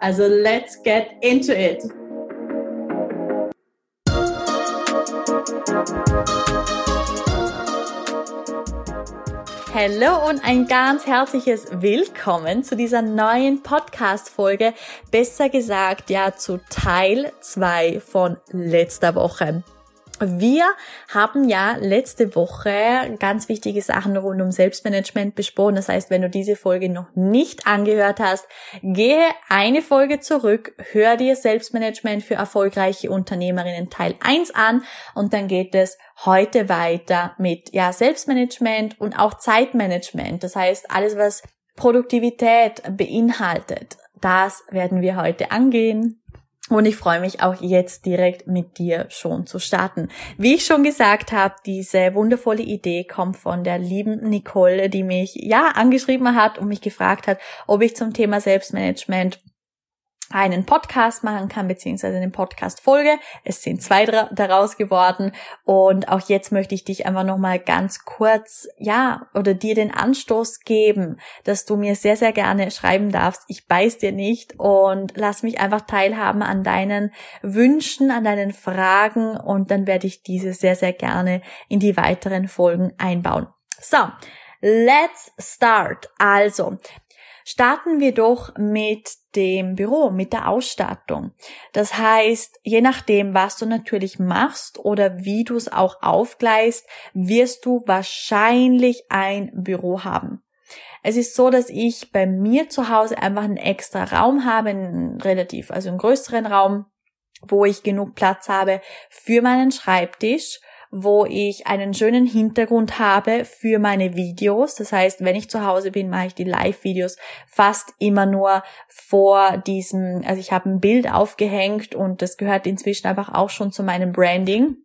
Also let's get into it. Hallo und ein ganz herzliches Willkommen zu dieser neuen Podcast-Folge. Besser gesagt, ja, zu Teil 2 von letzter Woche. Wir haben ja letzte Woche ganz wichtige Sachen rund um Selbstmanagement besprochen. Das heißt, wenn du diese Folge noch nicht angehört hast, gehe eine Folge zurück, hör dir Selbstmanagement für erfolgreiche Unternehmerinnen Teil 1 an und dann geht es heute weiter mit ja, Selbstmanagement und auch Zeitmanagement. Das heißt, alles was Produktivität beinhaltet, das werden wir heute angehen. Und ich freue mich auch jetzt direkt mit dir schon zu starten. Wie ich schon gesagt habe, diese wundervolle Idee kommt von der lieben Nicole, die mich ja angeschrieben hat und mich gefragt hat, ob ich zum Thema Selbstmanagement einen Podcast machen kann, beziehungsweise eine Podcast-Folge. Es sind zwei daraus geworden. Und auch jetzt möchte ich dich einfach nochmal ganz kurz, ja, oder dir den Anstoß geben, dass du mir sehr, sehr gerne schreiben darfst. Ich beiß dir nicht und lass mich einfach teilhaben an deinen Wünschen, an deinen Fragen und dann werde ich diese sehr, sehr gerne in die weiteren Folgen einbauen. So. Let's start. Also, starten wir doch mit dem Büro, mit der Ausstattung. Das heißt, je nachdem, was du natürlich machst oder wie du es auch aufgleist, wirst du wahrscheinlich ein Büro haben. Es ist so, dass ich bei mir zu Hause einfach einen extra Raum habe, einen relativ, also einen größeren Raum, wo ich genug Platz habe für meinen Schreibtisch wo ich einen schönen Hintergrund habe für meine Videos. Das heißt, wenn ich zu Hause bin, mache ich die Live-Videos fast immer nur vor diesem, also ich habe ein Bild aufgehängt und das gehört inzwischen einfach auch schon zu meinem Branding.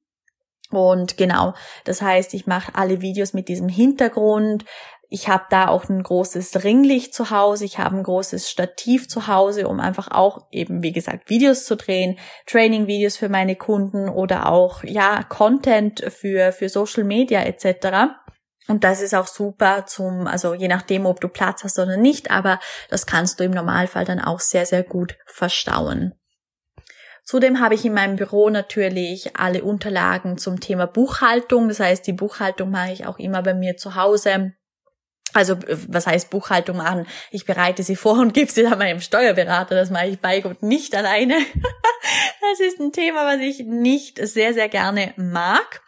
Und genau, das heißt, ich mache alle Videos mit diesem Hintergrund. Ich habe da auch ein großes Ringlicht zu Hause, ich habe ein großes Stativ zu Hause, um einfach auch eben, wie gesagt, Videos zu drehen, Training-Videos für meine Kunden oder auch, ja, Content für, für Social Media etc. Und das ist auch super zum, also je nachdem, ob du Platz hast oder nicht, aber das kannst du im Normalfall dann auch sehr, sehr gut verstauen. Zudem habe ich in meinem Büro natürlich alle Unterlagen zum Thema Buchhaltung. Das heißt, die Buchhaltung mache ich auch immer bei mir zu Hause. Also was heißt Buchhaltung machen? Ich bereite sie vor und gebe sie dann meinem Steuerberater. Das mache ich bei Gott nicht alleine. das ist ein Thema, was ich nicht sehr, sehr gerne mag.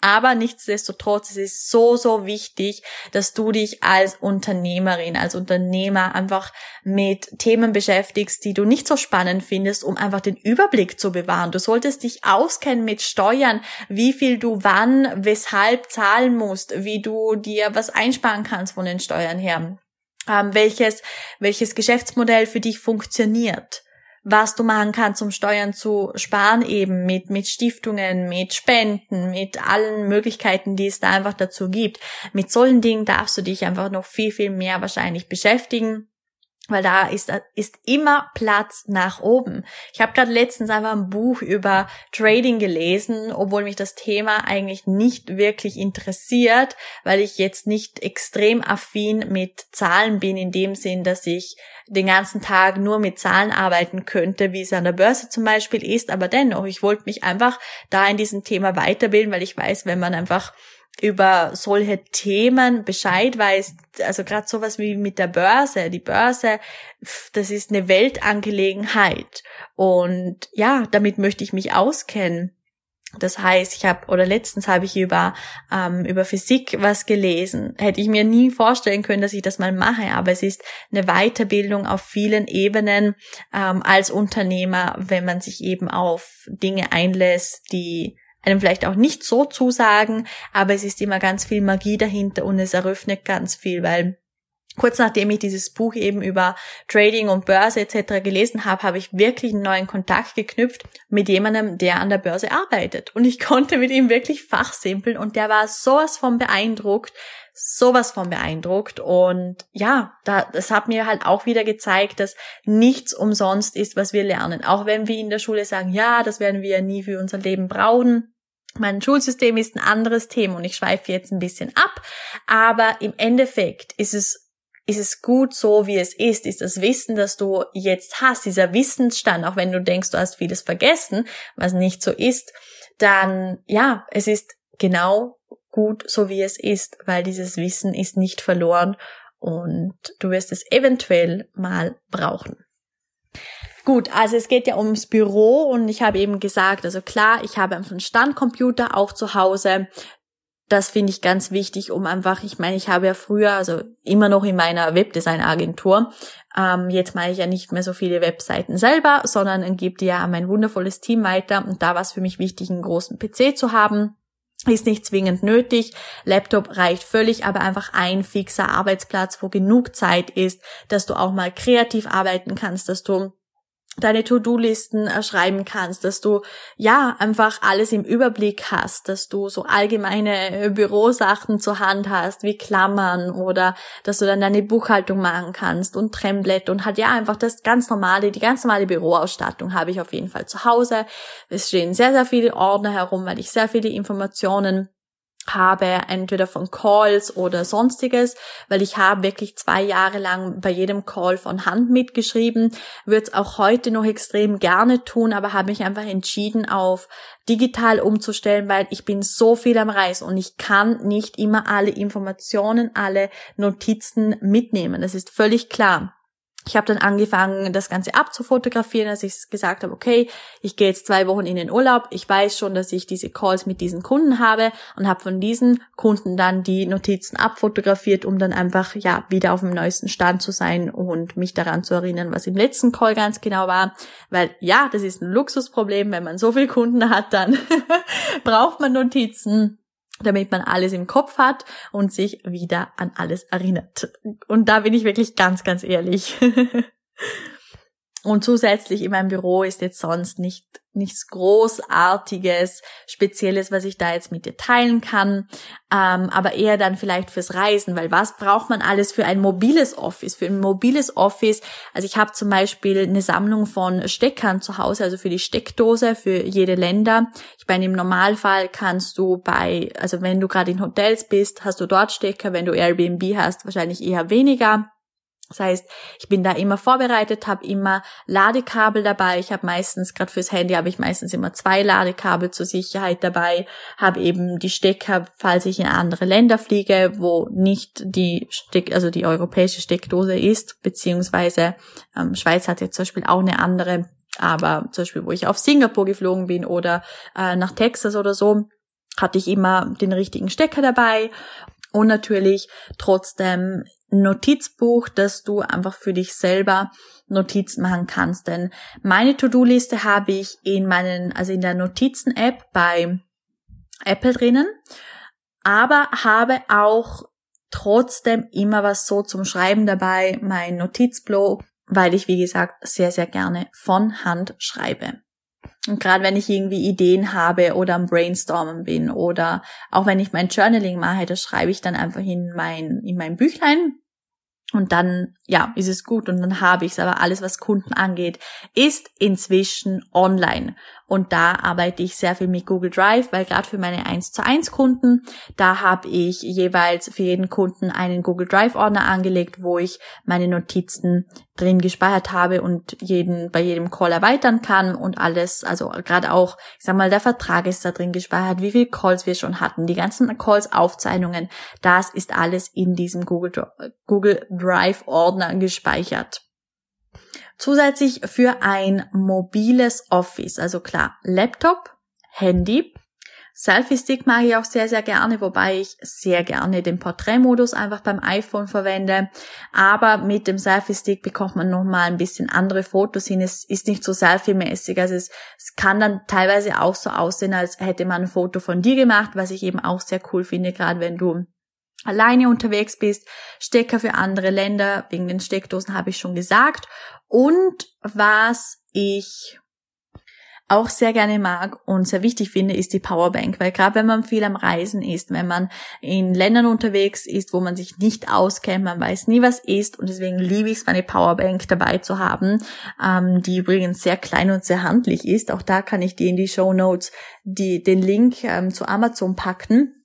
Aber nichtsdestotrotz, es ist so, so wichtig, dass du dich als Unternehmerin, als Unternehmer einfach mit Themen beschäftigst, die du nicht so spannend findest, um einfach den Überblick zu bewahren. Du solltest dich auskennen mit Steuern, wie viel du wann, weshalb zahlen musst, wie du dir was einsparen kannst von den Steuern her. Ähm, welches, welches Geschäftsmodell für dich funktioniert was du machen kannst, um Steuern zu sparen, eben mit, mit Stiftungen, mit Spenden, mit allen Möglichkeiten, die es da einfach dazu gibt. Mit solchen Dingen darfst du dich einfach noch viel, viel mehr wahrscheinlich beschäftigen weil da ist, ist immer Platz nach oben. Ich habe gerade letztens einfach ein Buch über Trading gelesen, obwohl mich das Thema eigentlich nicht wirklich interessiert, weil ich jetzt nicht extrem affin mit Zahlen bin, in dem Sinn, dass ich den ganzen Tag nur mit Zahlen arbeiten könnte, wie es an der Börse zum Beispiel ist, aber dennoch, ich wollte mich einfach da in diesem Thema weiterbilden, weil ich weiß, wenn man einfach über solche Themen Bescheid weiß, also gerade sowas wie mit der Börse, die Börse, das ist eine Weltangelegenheit und ja, damit möchte ich mich auskennen. Das heißt, ich habe oder letztens habe ich über ähm, über Physik was gelesen. Hätte ich mir nie vorstellen können, dass ich das mal mache, aber es ist eine Weiterbildung auf vielen Ebenen ähm, als Unternehmer, wenn man sich eben auf Dinge einlässt, die einem vielleicht auch nicht so zusagen, aber es ist immer ganz viel Magie dahinter und es eröffnet ganz viel, weil kurz nachdem ich dieses Buch eben über Trading und Börse etc. gelesen habe, habe ich wirklich einen neuen Kontakt geknüpft mit jemandem, der an der Börse arbeitet. Und ich konnte mit ihm wirklich fachsimpeln und der war sowas von beeindruckt, sowas von beeindruckt. Und ja, da, das hat mir halt auch wieder gezeigt, dass nichts umsonst ist, was wir lernen. Auch wenn wir in der Schule sagen, ja, das werden wir nie für unser Leben brauchen mein Schulsystem ist ein anderes Thema und ich schweife jetzt ein bisschen ab, aber im Endeffekt ist es ist es gut so, wie es ist, ist das Wissen, das du jetzt hast, dieser Wissensstand, auch wenn du denkst, du hast vieles vergessen, was nicht so ist, dann ja, es ist genau gut so, wie es ist, weil dieses Wissen ist nicht verloren und du wirst es eventuell mal brauchen. Gut, also es geht ja ums Büro und ich habe eben gesagt, also klar, ich habe einfach einen Standcomputer auch zu Hause. Das finde ich ganz wichtig, um einfach, ich meine, ich habe ja früher, also immer noch in meiner Webdesign-Agentur, ähm, jetzt mache ich ja nicht mehr so viele Webseiten selber, sondern gebe die ja an mein wundervolles Team weiter und da war es für mich wichtig, einen großen PC zu haben. Ist nicht zwingend nötig. Laptop reicht völlig, aber einfach ein fixer Arbeitsplatz, wo genug Zeit ist, dass du auch mal kreativ arbeiten kannst, dass du deine To-Do-Listen äh, schreiben kannst, dass du ja einfach alles im Überblick hast, dass du so allgemeine äh, Bürosachen zur Hand hast, wie Klammern oder dass du dann deine Buchhaltung machen kannst und Tremblett und halt ja einfach das ganz normale, die ganz normale Büroausstattung habe ich auf jeden Fall zu Hause. Es stehen sehr, sehr viele Ordner herum, weil ich sehr viele Informationen habe, entweder von Calls oder sonstiges, weil ich habe wirklich zwei Jahre lang bei jedem Call von Hand mitgeschrieben, würde es auch heute noch extrem gerne tun, aber habe mich einfach entschieden, auf digital umzustellen, weil ich bin so viel am Reis und ich kann nicht immer alle Informationen, alle Notizen mitnehmen. Das ist völlig klar. Ich habe dann angefangen, das Ganze abzufotografieren, als ich gesagt habe, okay, ich gehe jetzt zwei Wochen in den Urlaub. Ich weiß schon, dass ich diese Calls mit diesen Kunden habe und habe von diesen Kunden dann die Notizen abfotografiert, um dann einfach ja wieder auf dem neuesten Stand zu sein und mich daran zu erinnern, was im letzten Call ganz genau war. Weil ja, das ist ein Luxusproblem, wenn man so viele Kunden hat, dann braucht man Notizen damit man alles im Kopf hat und sich wieder an alles erinnert. Und da bin ich wirklich ganz, ganz ehrlich. Und zusätzlich in meinem Büro ist jetzt sonst nicht nichts Großartiges, Spezielles, was ich da jetzt mit dir teilen kann, ähm, aber eher dann vielleicht fürs Reisen, weil was braucht man alles für ein mobiles Office? Für ein mobiles Office, also ich habe zum Beispiel eine Sammlung von Steckern zu Hause, also für die Steckdose für jede Länder. Ich meine, im Normalfall kannst du bei, also wenn du gerade in Hotels bist, hast du dort Stecker, wenn du Airbnb hast, wahrscheinlich eher weniger. Das heißt, ich bin da immer vorbereitet, habe immer Ladekabel dabei. Ich habe meistens, gerade fürs Handy, habe ich meistens immer zwei Ladekabel zur Sicherheit dabei. Habe eben die Stecker, falls ich in andere Länder fliege, wo nicht die Steck, also die europäische Steckdose ist, beziehungsweise ähm, Schweiz hat jetzt zum Beispiel auch eine andere. Aber zum Beispiel, wo ich auf Singapur geflogen bin oder äh, nach Texas oder so, hatte ich immer den richtigen Stecker dabei und natürlich trotzdem Notizbuch, dass du einfach für dich selber Notizen machen kannst. Denn meine To-Do-Liste habe ich in meinen, also in der Notizen-App bei Apple drinnen, aber habe auch trotzdem immer was so zum Schreiben dabei, mein Notizblog, weil ich, wie gesagt, sehr, sehr gerne von Hand schreibe. Und gerade wenn ich irgendwie Ideen habe oder am Brainstormen bin oder auch wenn ich mein Journaling mache, das schreibe ich dann einfach in mein, in mein Büchlein. Und dann, ja, ist es gut und dann habe ich es. Aber alles, was Kunden angeht, ist inzwischen online. Und da arbeite ich sehr viel mit Google Drive, weil gerade für meine 1 zu 1 Kunden, da habe ich jeweils für jeden Kunden einen Google Drive Ordner angelegt, wo ich meine Notizen drin gespeichert habe und jeden bei jedem Call erweitern kann und alles, also gerade auch, ich sag mal, der Vertrag ist da drin gespeichert, wie viele Calls wir schon hatten, die ganzen Calls Aufzeichnungen, das ist alles in diesem Google, Google Drive Ordner gespeichert. Zusätzlich für ein mobiles Office, also klar, Laptop, Handy. Selfie-Stick mag ich auch sehr, sehr gerne, wobei ich sehr gerne den Porträtmodus einfach beim iPhone verwende. Aber mit dem Selfie-Stick bekommt man nochmal ein bisschen andere Fotos hin. Es ist nicht so selfie-mäßig. Also es, es kann dann teilweise auch so aussehen, als hätte man ein Foto von dir gemacht, was ich eben auch sehr cool finde, gerade wenn du alleine unterwegs bist, Stecker für andere Länder, wegen den Steckdosen habe ich schon gesagt. Und was ich auch sehr gerne mag und sehr wichtig finde, ist die Powerbank, weil gerade wenn man viel am Reisen ist, wenn man in Ländern unterwegs ist, wo man sich nicht auskennt, man weiß nie, was ist und deswegen liebe ich es, meine Powerbank dabei zu haben, ähm, die übrigens sehr klein und sehr handlich ist. Auch da kann ich dir in die Show Notes die, den Link ähm, zu Amazon packen.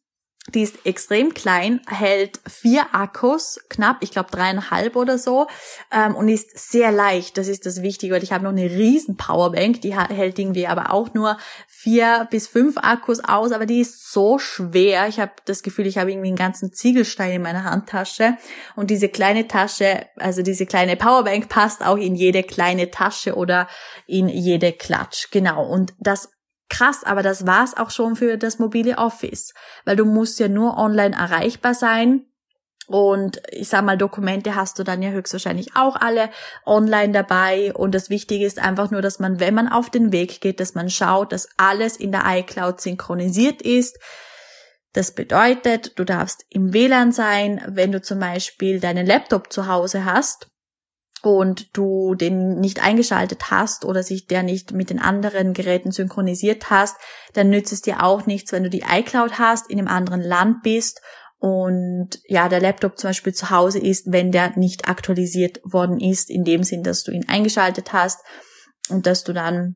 Die ist extrem klein, hält vier Akkus, knapp, ich glaube dreieinhalb oder so, ähm, und ist sehr leicht. Das ist das Wichtige, weil ich habe noch eine riesen Powerbank, die hält irgendwie aber auch nur vier bis fünf Akkus aus, aber die ist so schwer. Ich habe das Gefühl, ich habe irgendwie einen ganzen Ziegelstein in meiner Handtasche. Und diese kleine Tasche, also diese kleine Powerbank passt auch in jede kleine Tasche oder in jede Klatsch. Genau. Und das krass, aber das war's auch schon für das mobile Office, weil du musst ja nur online erreichbar sein. Und ich sag mal, Dokumente hast du dann ja höchstwahrscheinlich auch alle online dabei. Und das Wichtige ist einfach nur, dass man, wenn man auf den Weg geht, dass man schaut, dass alles in der iCloud synchronisiert ist. Das bedeutet, du darfst im WLAN sein, wenn du zum Beispiel deinen Laptop zu Hause hast und du den nicht eingeschaltet hast oder sich der nicht mit den anderen Geräten synchronisiert hast, dann nützt es dir auch nichts, wenn du die iCloud hast, in einem anderen Land bist und ja, der Laptop zum Beispiel zu Hause ist, wenn der nicht aktualisiert worden ist, in dem Sinn, dass du ihn eingeschaltet hast und dass du dann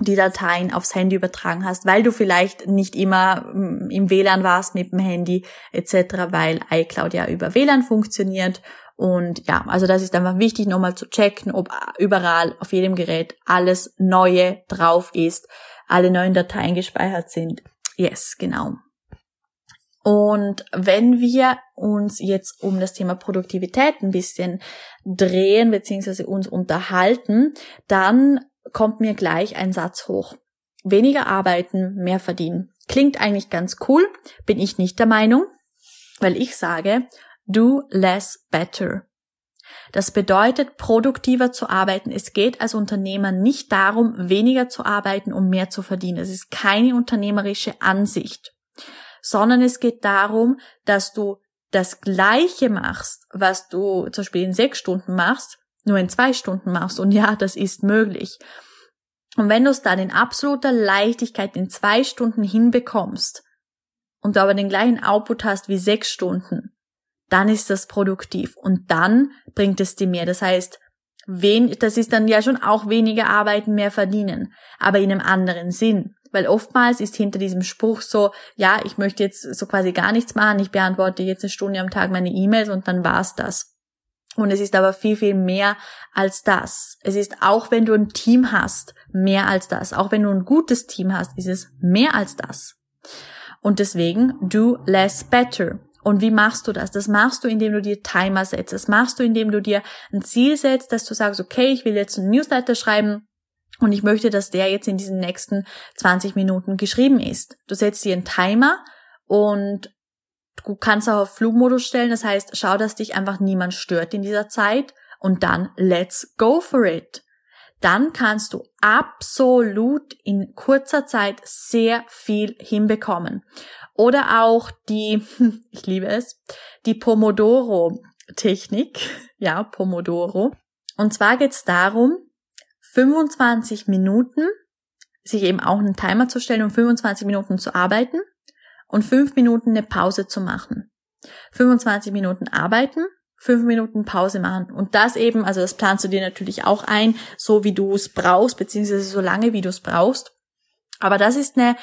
die Dateien aufs Handy übertragen hast, weil du vielleicht nicht immer mm, im WLAN warst mit dem Handy etc., weil iCloud ja über WLAN funktioniert und ja, also das ist einfach wichtig, nochmal zu checken, ob überall auf jedem Gerät alles Neue drauf ist, alle neuen Dateien gespeichert sind. Yes, genau. Und wenn wir uns jetzt um das Thema Produktivität ein bisschen drehen bzw. uns unterhalten, dann kommt mir gleich ein Satz hoch. Weniger arbeiten, mehr verdienen. Klingt eigentlich ganz cool, bin ich nicht der Meinung, weil ich sage, Do less better. Das bedeutet, produktiver zu arbeiten. Es geht als Unternehmer nicht darum, weniger zu arbeiten, um mehr zu verdienen. Es ist keine unternehmerische Ansicht, sondern es geht darum, dass du das Gleiche machst, was du zum Beispiel in sechs Stunden machst, nur in zwei Stunden machst. Und ja, das ist möglich. Und wenn du es dann in absoluter Leichtigkeit in zwei Stunden hinbekommst und du aber den gleichen Output hast wie sechs Stunden, dann ist das produktiv und dann bringt es dir mehr. Das heißt, wen, das ist dann ja schon auch weniger arbeiten, mehr verdienen, aber in einem anderen Sinn. Weil oftmals ist hinter diesem Spruch so, ja, ich möchte jetzt so quasi gar nichts machen, ich beantworte jetzt eine Stunde am Tag meine E-Mails und dann war's das. Und es ist aber viel, viel mehr als das. Es ist auch, wenn du ein Team hast, mehr als das. Auch wenn du ein gutes Team hast, ist es mehr als das. Und deswegen, do less better. Und wie machst du das? Das machst du, indem du dir Timer setzt. Das machst du, indem du dir ein Ziel setzt, dass du sagst, okay, ich will jetzt einen Newsletter schreiben und ich möchte, dass der jetzt in diesen nächsten 20 Minuten geschrieben ist. Du setzt dir einen Timer und du kannst auch auf Flugmodus stellen. Das heißt, schau, dass dich einfach niemand stört in dieser Zeit und dann let's go for it dann kannst du absolut in kurzer Zeit sehr viel hinbekommen. Oder auch die, ich liebe es, die Pomodoro-Technik. Ja, Pomodoro. Und zwar geht es darum, 25 Minuten, sich eben auch einen Timer zu stellen und 25 Minuten zu arbeiten und 5 Minuten eine Pause zu machen. 25 Minuten arbeiten, fünf Minuten Pause machen. Und das eben, also das planst du dir natürlich auch ein, so wie du es brauchst, beziehungsweise so lange wie du es brauchst. Aber das ist eine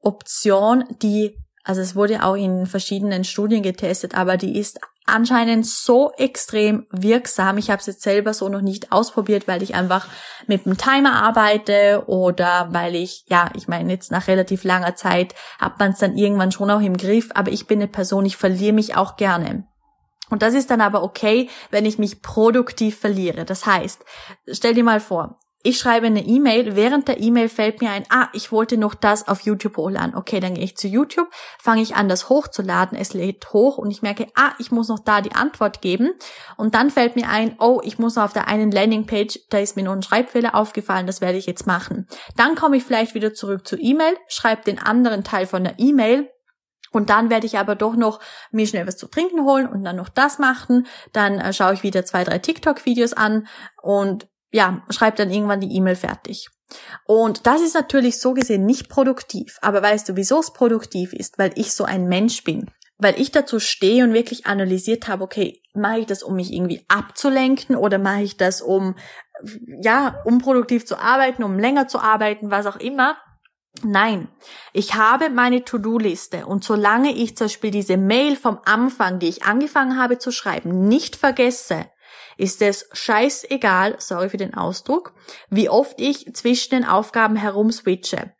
Option, die, also es wurde auch in verschiedenen Studien getestet, aber die ist anscheinend so extrem wirksam. Ich habe es jetzt selber so noch nicht ausprobiert, weil ich einfach mit dem Timer arbeite oder weil ich, ja, ich meine, jetzt nach relativ langer Zeit hat man es dann irgendwann schon auch im Griff, aber ich bin eine Person, ich verliere mich auch gerne. Und das ist dann aber okay, wenn ich mich produktiv verliere. Das heißt, stell dir mal vor, ich schreibe eine E-Mail, während der E-Mail fällt mir ein, ah, ich wollte noch das auf YouTube hochladen. Okay, dann gehe ich zu YouTube, fange ich an, das hochzuladen, es lädt hoch und ich merke, ah, ich muss noch da die Antwort geben. Und dann fällt mir ein, oh, ich muss auf der einen Landingpage, da ist mir noch ein Schreibfehler aufgefallen, das werde ich jetzt machen. Dann komme ich vielleicht wieder zurück zur E-Mail, schreibe den anderen Teil von der E-Mail Und dann werde ich aber doch noch mir schnell was zu trinken holen und dann noch das machen. Dann äh, schaue ich wieder zwei, drei TikTok-Videos an und ja, schreibe dann irgendwann die E-Mail fertig. Und das ist natürlich so gesehen nicht produktiv. Aber weißt du, wieso es produktiv ist? Weil ich so ein Mensch bin. Weil ich dazu stehe und wirklich analysiert habe, okay, mache ich das, um mich irgendwie abzulenken oder mache ich das, um, ja, um produktiv zu arbeiten, um länger zu arbeiten, was auch immer. Nein, ich habe meine To-Do-Liste und solange ich zum Beispiel diese Mail vom Anfang, die ich angefangen habe zu schreiben, nicht vergesse, ist es scheißegal, sorry für den Ausdruck, wie oft ich zwischen den Aufgaben herumswitche,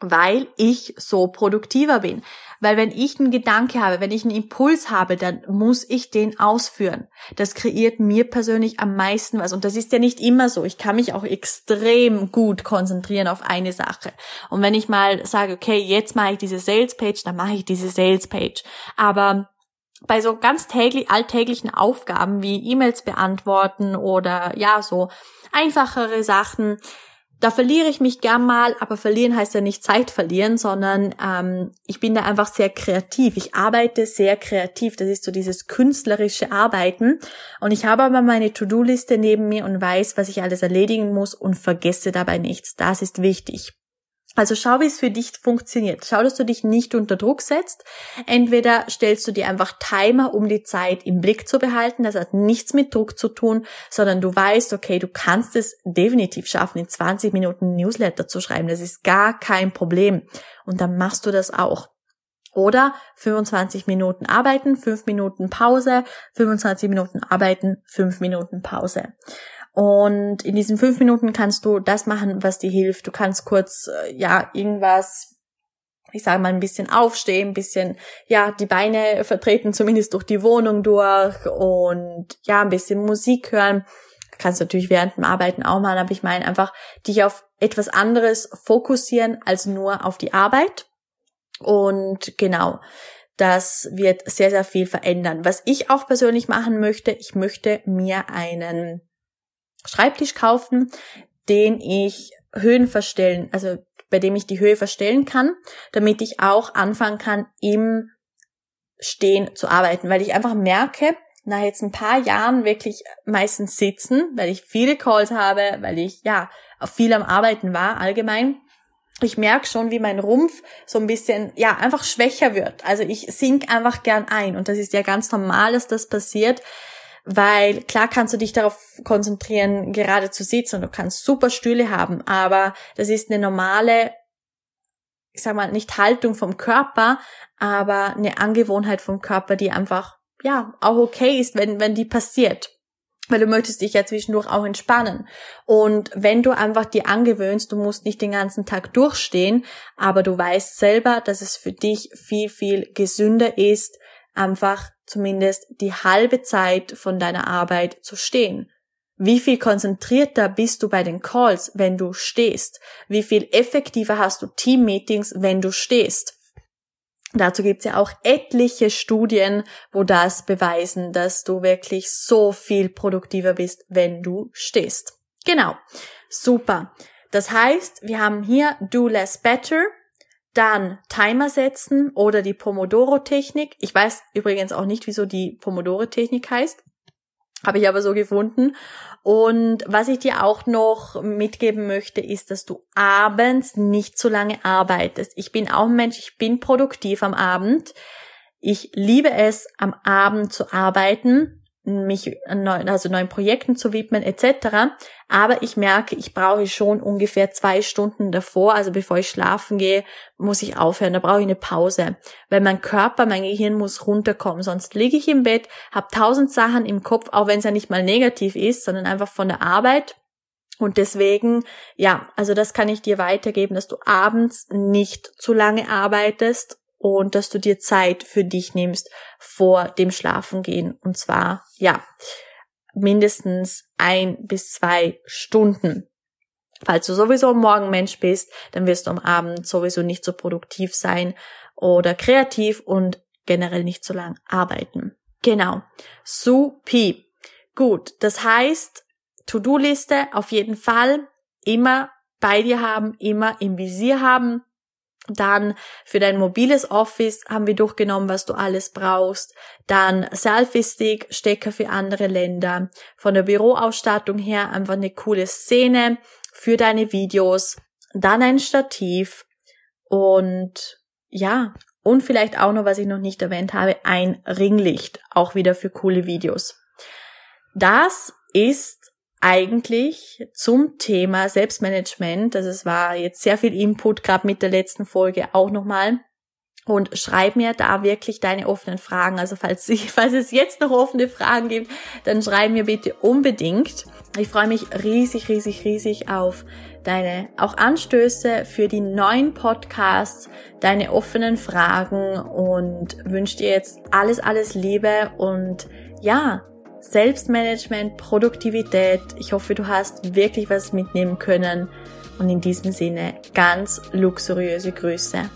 weil ich so produktiver bin. Weil wenn ich einen Gedanke habe, wenn ich einen Impuls habe, dann muss ich den ausführen. Das kreiert mir persönlich am meisten was. Und das ist ja nicht immer so. Ich kann mich auch extrem gut konzentrieren auf eine Sache. Und wenn ich mal sage, okay, jetzt mache ich diese Sales Page, dann mache ich diese Sales Page. Aber bei so ganz täglich, alltäglichen Aufgaben wie E-Mails beantworten oder ja, so einfachere Sachen, da verliere ich mich gern mal, aber verlieren heißt ja nicht Zeit verlieren, sondern ähm, ich bin da einfach sehr kreativ. Ich arbeite sehr kreativ. Das ist so dieses künstlerische Arbeiten. Und ich habe aber meine To-Do-Liste neben mir und weiß, was ich alles erledigen muss und vergesse dabei nichts. Das ist wichtig. Also schau, wie es für dich funktioniert. Schau, dass du dich nicht unter Druck setzt. Entweder stellst du dir einfach Timer, um die Zeit im Blick zu behalten. Das hat nichts mit Druck zu tun, sondern du weißt, okay, du kannst es definitiv schaffen, in 20 Minuten Newsletter zu schreiben. Das ist gar kein Problem. Und dann machst du das auch. Oder 25 Minuten arbeiten, 5 Minuten Pause, 25 Minuten arbeiten, 5 Minuten Pause. Und in diesen fünf Minuten kannst du das machen, was dir hilft. Du kannst kurz, äh, ja, irgendwas, ich sage mal, ein bisschen aufstehen, ein bisschen, ja, die Beine vertreten, zumindest durch die Wohnung durch und ja, ein bisschen Musik hören. Kannst natürlich während dem Arbeiten auch machen, aber ich meine einfach, dich auf etwas anderes fokussieren als nur auf die Arbeit. Und genau, das wird sehr, sehr viel verändern. Was ich auch persönlich machen möchte, ich möchte mir einen Schreibtisch kaufen, den ich Höhen verstellen, also bei dem ich die Höhe verstellen kann, damit ich auch anfangen kann, im Stehen zu arbeiten, weil ich einfach merke, nach jetzt ein paar Jahren wirklich meistens sitzen, weil ich viele Calls habe, weil ich ja viel am Arbeiten war allgemein. Ich merke schon, wie mein Rumpf so ein bisschen, ja, einfach schwächer wird. Also ich sink einfach gern ein und das ist ja ganz normal, dass das passiert, weil klar kannst du dich darauf konzentrieren, gerade zu sitzen und du kannst super Stühle haben, aber das ist eine normale, ich sag mal, nicht Haltung vom Körper, aber eine Angewohnheit vom Körper, die einfach, ja, auch okay ist, wenn, wenn die passiert. Weil du möchtest dich ja zwischendurch auch entspannen. Und wenn du einfach dir angewöhnst, du musst nicht den ganzen Tag durchstehen, aber du weißt selber, dass es für dich viel, viel gesünder ist, einfach zumindest die halbe Zeit von deiner Arbeit zu stehen. Wie viel konzentrierter bist du bei den Calls, wenn du stehst? Wie viel effektiver hast du Teammeetings, wenn du stehst? Dazu gibt's ja auch etliche Studien, wo das beweisen, dass du wirklich so viel produktiver bist, wenn du stehst. Genau. Super. Das heißt, wir haben hier Do Less Better. Dann Timer setzen oder die Pomodoro-Technik. Ich weiß übrigens auch nicht, wieso die Pomodoro-Technik heißt. Habe ich aber so gefunden. Und was ich dir auch noch mitgeben möchte, ist, dass du abends nicht zu lange arbeitest. Ich bin auch ein Mensch, ich bin produktiv am Abend. Ich liebe es, am Abend zu arbeiten mich neuen, also neuen Projekten zu widmen etc. Aber ich merke, ich brauche schon ungefähr zwei Stunden davor, also bevor ich schlafen gehe, muss ich aufhören. Da brauche ich eine Pause, weil mein Körper, mein Gehirn muss runterkommen. Sonst liege ich im Bett, habe tausend Sachen im Kopf, auch wenn es ja nicht mal negativ ist, sondern einfach von der Arbeit. Und deswegen, ja, also das kann ich dir weitergeben, dass du abends nicht zu lange arbeitest und dass du dir Zeit für dich nimmst vor dem Schlafengehen. Und zwar, ja, mindestens ein bis zwei Stunden. Falls du sowieso ein Morgenmensch bist, dann wirst du am Abend sowieso nicht so produktiv sein oder kreativ und generell nicht so lang arbeiten. Genau. Supi. Gut. Das heißt, To-Do-Liste auf jeden Fall immer bei dir haben, immer im Visier haben Dann für dein mobiles Office haben wir durchgenommen, was du alles brauchst. Dann Selfie-Stick, Stecker für andere Länder. Von der Büroausstattung her einfach eine coole Szene für deine Videos. Dann ein Stativ und ja, und vielleicht auch noch, was ich noch nicht erwähnt habe, ein Ringlicht, auch wieder für coole Videos. Das ist eigentlich zum Thema Selbstmanagement, also es war jetzt sehr viel Input, gerade mit der letzten Folge auch nochmal. Und schreib mir da wirklich deine offenen Fragen. Also falls, falls es jetzt noch offene Fragen gibt, dann schreib mir bitte unbedingt. Ich freue mich riesig, riesig, riesig auf deine auch Anstöße für die neuen Podcasts, deine offenen Fragen und wünsche dir jetzt alles, alles Liebe und ja, Selbstmanagement, Produktivität. Ich hoffe, du hast wirklich was mitnehmen können. Und in diesem Sinne ganz luxuriöse Grüße.